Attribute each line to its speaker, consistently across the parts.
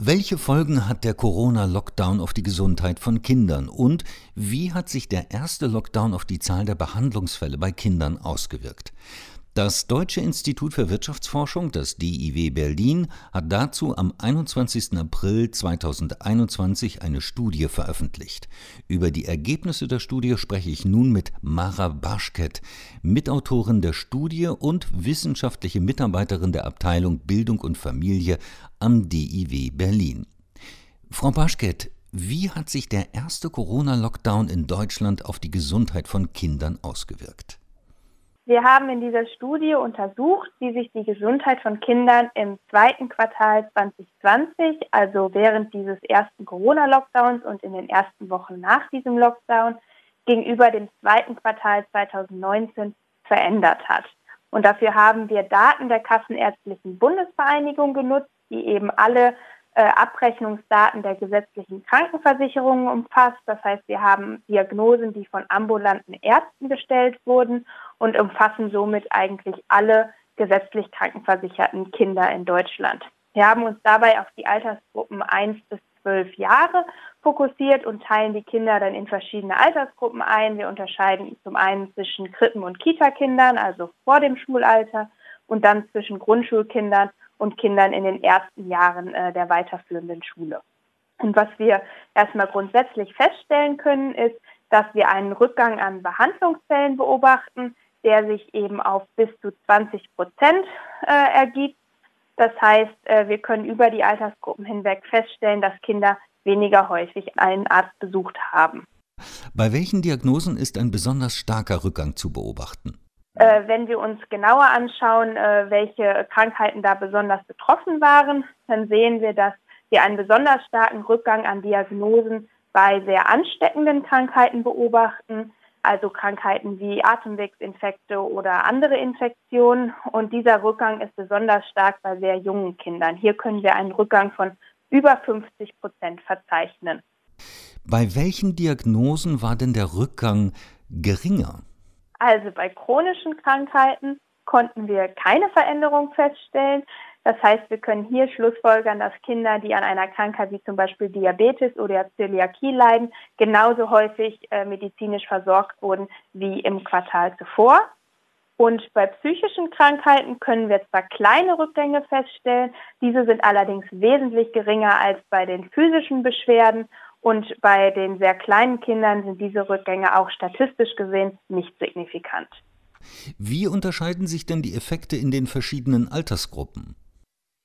Speaker 1: Welche Folgen hat der Corona-Lockdown auf die Gesundheit von Kindern und wie hat sich der erste Lockdown auf die Zahl der Behandlungsfälle bei Kindern ausgewirkt? Das Deutsche Institut für Wirtschaftsforschung, das DIW Berlin, hat dazu am 21. April 2021 eine Studie veröffentlicht. Über die Ergebnisse der Studie spreche ich nun mit Mara Baschket, Mitautorin der Studie und wissenschaftliche Mitarbeiterin der Abteilung Bildung und Familie am DIW Berlin. Frau Baschket, wie hat sich der erste Corona-Lockdown in Deutschland auf die Gesundheit von Kindern ausgewirkt?
Speaker 2: Wir haben in dieser Studie untersucht, wie sich die Gesundheit von Kindern im zweiten Quartal 2020, also während dieses ersten Corona-Lockdowns und in den ersten Wochen nach diesem Lockdown, gegenüber dem zweiten Quartal 2019 verändert hat. Und dafür haben wir Daten der Kassenärztlichen Bundesvereinigung genutzt, die eben alle Abrechnungsdaten der gesetzlichen Krankenversicherungen umfasst. Das heißt, wir haben Diagnosen, die von ambulanten Ärzten gestellt wurden und umfassen somit eigentlich alle gesetzlich krankenversicherten Kinder in Deutschland. Wir haben uns dabei auf die Altersgruppen 1 bis 12 Jahre fokussiert und teilen die Kinder dann in verschiedene Altersgruppen ein. Wir unterscheiden zum einen zwischen Krippen- und Kita-Kindern, also vor dem Schulalter, und dann zwischen Grundschulkindern und Kindern in den ersten Jahren äh, der weiterführenden Schule. Und was wir erstmal grundsätzlich feststellen können, ist, dass wir einen Rückgang an Behandlungsfällen beobachten, der sich eben auf bis zu 20 Prozent äh, ergibt. Das heißt, äh, wir können über die Altersgruppen hinweg feststellen, dass Kinder weniger häufig einen Arzt besucht haben.
Speaker 1: Bei welchen Diagnosen ist ein besonders starker Rückgang zu beobachten?
Speaker 2: Äh, wenn wir uns genauer anschauen, äh, welche Krankheiten da besonders betroffen waren, dann sehen wir, dass wir einen besonders starken Rückgang an Diagnosen bei sehr ansteckenden Krankheiten beobachten, also Krankheiten wie Atemwegsinfekte oder andere Infektionen. Und dieser Rückgang ist besonders stark bei sehr jungen Kindern. Hier können wir einen Rückgang von über 50 Prozent verzeichnen.
Speaker 1: Bei welchen Diagnosen war denn der Rückgang geringer?
Speaker 2: Also bei chronischen Krankheiten konnten wir keine Veränderung feststellen. Das heißt, wir können hier schlussfolgern, dass Kinder, die an einer Krankheit wie zum Beispiel Diabetes oder Zöliakie leiden, genauso häufig äh, medizinisch versorgt wurden wie im Quartal zuvor. Und bei psychischen Krankheiten können wir zwar kleine Rückgänge feststellen, diese sind allerdings wesentlich geringer als bei den physischen Beschwerden und bei den sehr kleinen Kindern sind diese Rückgänge auch statistisch gesehen nicht signifikant.
Speaker 1: Wie unterscheiden sich denn die Effekte in den verschiedenen Altersgruppen?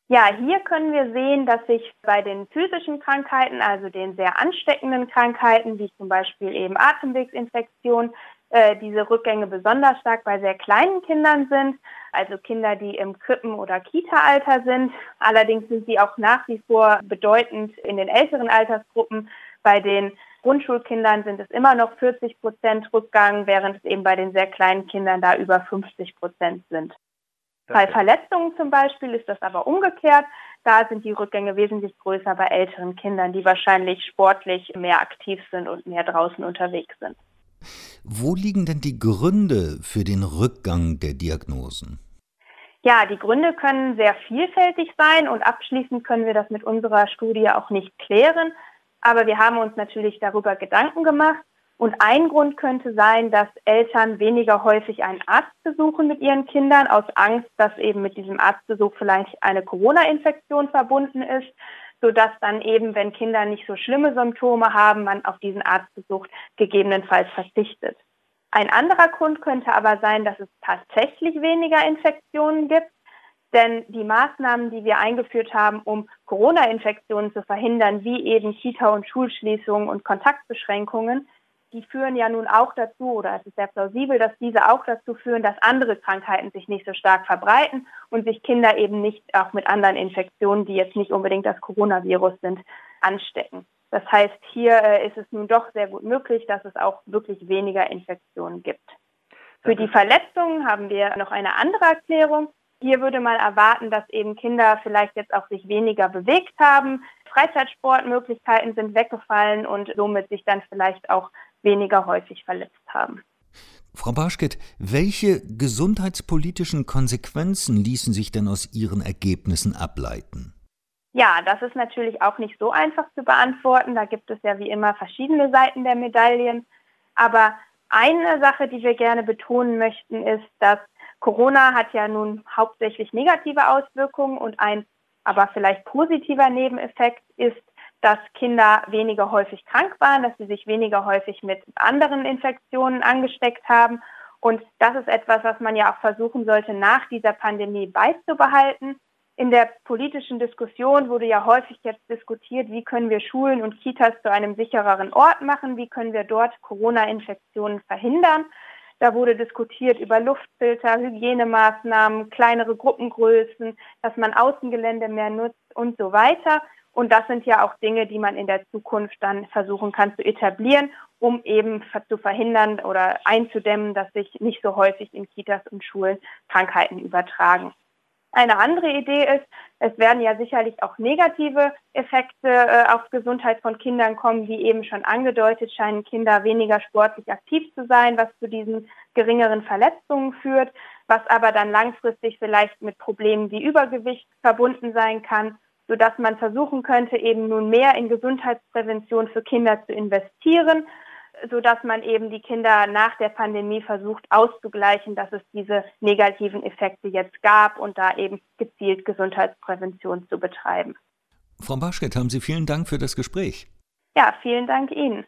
Speaker 2: Ja, hier können wir sehen, dass sich bei den physischen Krankheiten, also den sehr ansteckenden Krankheiten, wie zum Beispiel eben Atemwegsinfektion, äh, diese Rückgänge besonders stark bei sehr kleinen Kindern sind, also Kinder, die im Krippen- oder Kita-Alter sind. Allerdings sind sie auch nach wie vor bedeutend in den älteren Altersgruppen. Bei den Grundschulkindern sind es immer noch 40 Prozent Rückgang, während es eben bei den sehr kleinen Kindern da über 50 Prozent sind. Bei Verletzungen zum Beispiel ist das aber umgekehrt. Da sind die Rückgänge wesentlich größer bei älteren Kindern, die wahrscheinlich sportlich mehr aktiv sind und mehr draußen unterwegs sind.
Speaker 1: Wo liegen denn die Gründe für den Rückgang der Diagnosen?
Speaker 2: Ja, die Gründe können sehr vielfältig sein und abschließend können wir das mit unserer Studie auch nicht klären. Aber wir haben uns natürlich darüber Gedanken gemacht. Und ein Grund könnte sein, dass Eltern weniger häufig einen Arzt besuchen mit ihren Kindern aus Angst, dass eben mit diesem Arztbesuch vielleicht eine Corona-Infektion verbunden ist sodass dann eben, wenn Kinder nicht so schlimme Symptome haben, man auf diesen Arztbesuch gegebenenfalls verzichtet. Ein anderer Grund könnte aber sein, dass es tatsächlich weniger Infektionen gibt, denn die Maßnahmen, die wir eingeführt haben, um Corona-Infektionen zu verhindern, wie eben Kita- und Schulschließungen und Kontaktbeschränkungen, die führen ja nun auch dazu, oder es ist sehr plausibel, dass diese auch dazu führen, dass andere Krankheiten sich nicht so stark verbreiten und sich Kinder eben nicht auch mit anderen Infektionen, die jetzt nicht unbedingt das Coronavirus sind, anstecken. Das heißt, hier äh, ist es nun doch sehr gut möglich, dass es auch wirklich weniger Infektionen gibt. Für die Verletzungen haben wir noch eine andere Erklärung. Hier würde man erwarten, dass eben Kinder vielleicht jetzt auch sich weniger bewegt haben. Freizeitsportmöglichkeiten sind weggefallen und somit sich dann vielleicht auch weniger häufig verletzt haben.
Speaker 1: Frau Barschket, welche gesundheitspolitischen Konsequenzen ließen sich denn aus Ihren Ergebnissen ableiten?
Speaker 2: Ja, das ist natürlich auch nicht so einfach zu beantworten. Da gibt es ja wie immer verschiedene Seiten der Medaillen. Aber eine Sache, die wir gerne betonen möchten, ist, dass Corona hat ja nun hauptsächlich negative Auswirkungen und ein aber vielleicht positiver Nebeneffekt ist, dass Kinder weniger häufig krank waren, dass sie sich weniger häufig mit anderen Infektionen angesteckt haben. Und das ist etwas, was man ja auch versuchen sollte, nach dieser Pandemie beizubehalten. In der politischen Diskussion wurde ja häufig jetzt diskutiert, wie können wir Schulen und Kitas zu einem sichereren Ort machen, wie können wir dort Corona-Infektionen verhindern. Da wurde diskutiert über Luftfilter, Hygienemaßnahmen, kleinere Gruppengrößen, dass man Außengelände mehr nutzt und so weiter. Und das sind ja auch Dinge, die man in der Zukunft dann versuchen kann zu etablieren, um eben zu verhindern oder einzudämmen, dass sich nicht so häufig in Kitas und Schulen Krankheiten übertragen. Eine andere Idee ist, es werden ja sicherlich auch negative Effekte äh, auf Gesundheit von Kindern kommen. Wie eben schon angedeutet, scheinen Kinder weniger sportlich aktiv zu sein, was zu diesen geringeren Verletzungen führt, was aber dann langfristig vielleicht mit Problemen wie Übergewicht verbunden sein kann sodass man versuchen könnte, eben nun mehr in Gesundheitsprävention für Kinder zu investieren, sodass man eben die Kinder nach der Pandemie versucht auszugleichen, dass es diese negativen Effekte jetzt gab und da eben gezielt Gesundheitsprävention zu betreiben.
Speaker 1: Frau Baschket, haben Sie vielen Dank für das Gespräch.
Speaker 2: Ja, vielen Dank Ihnen.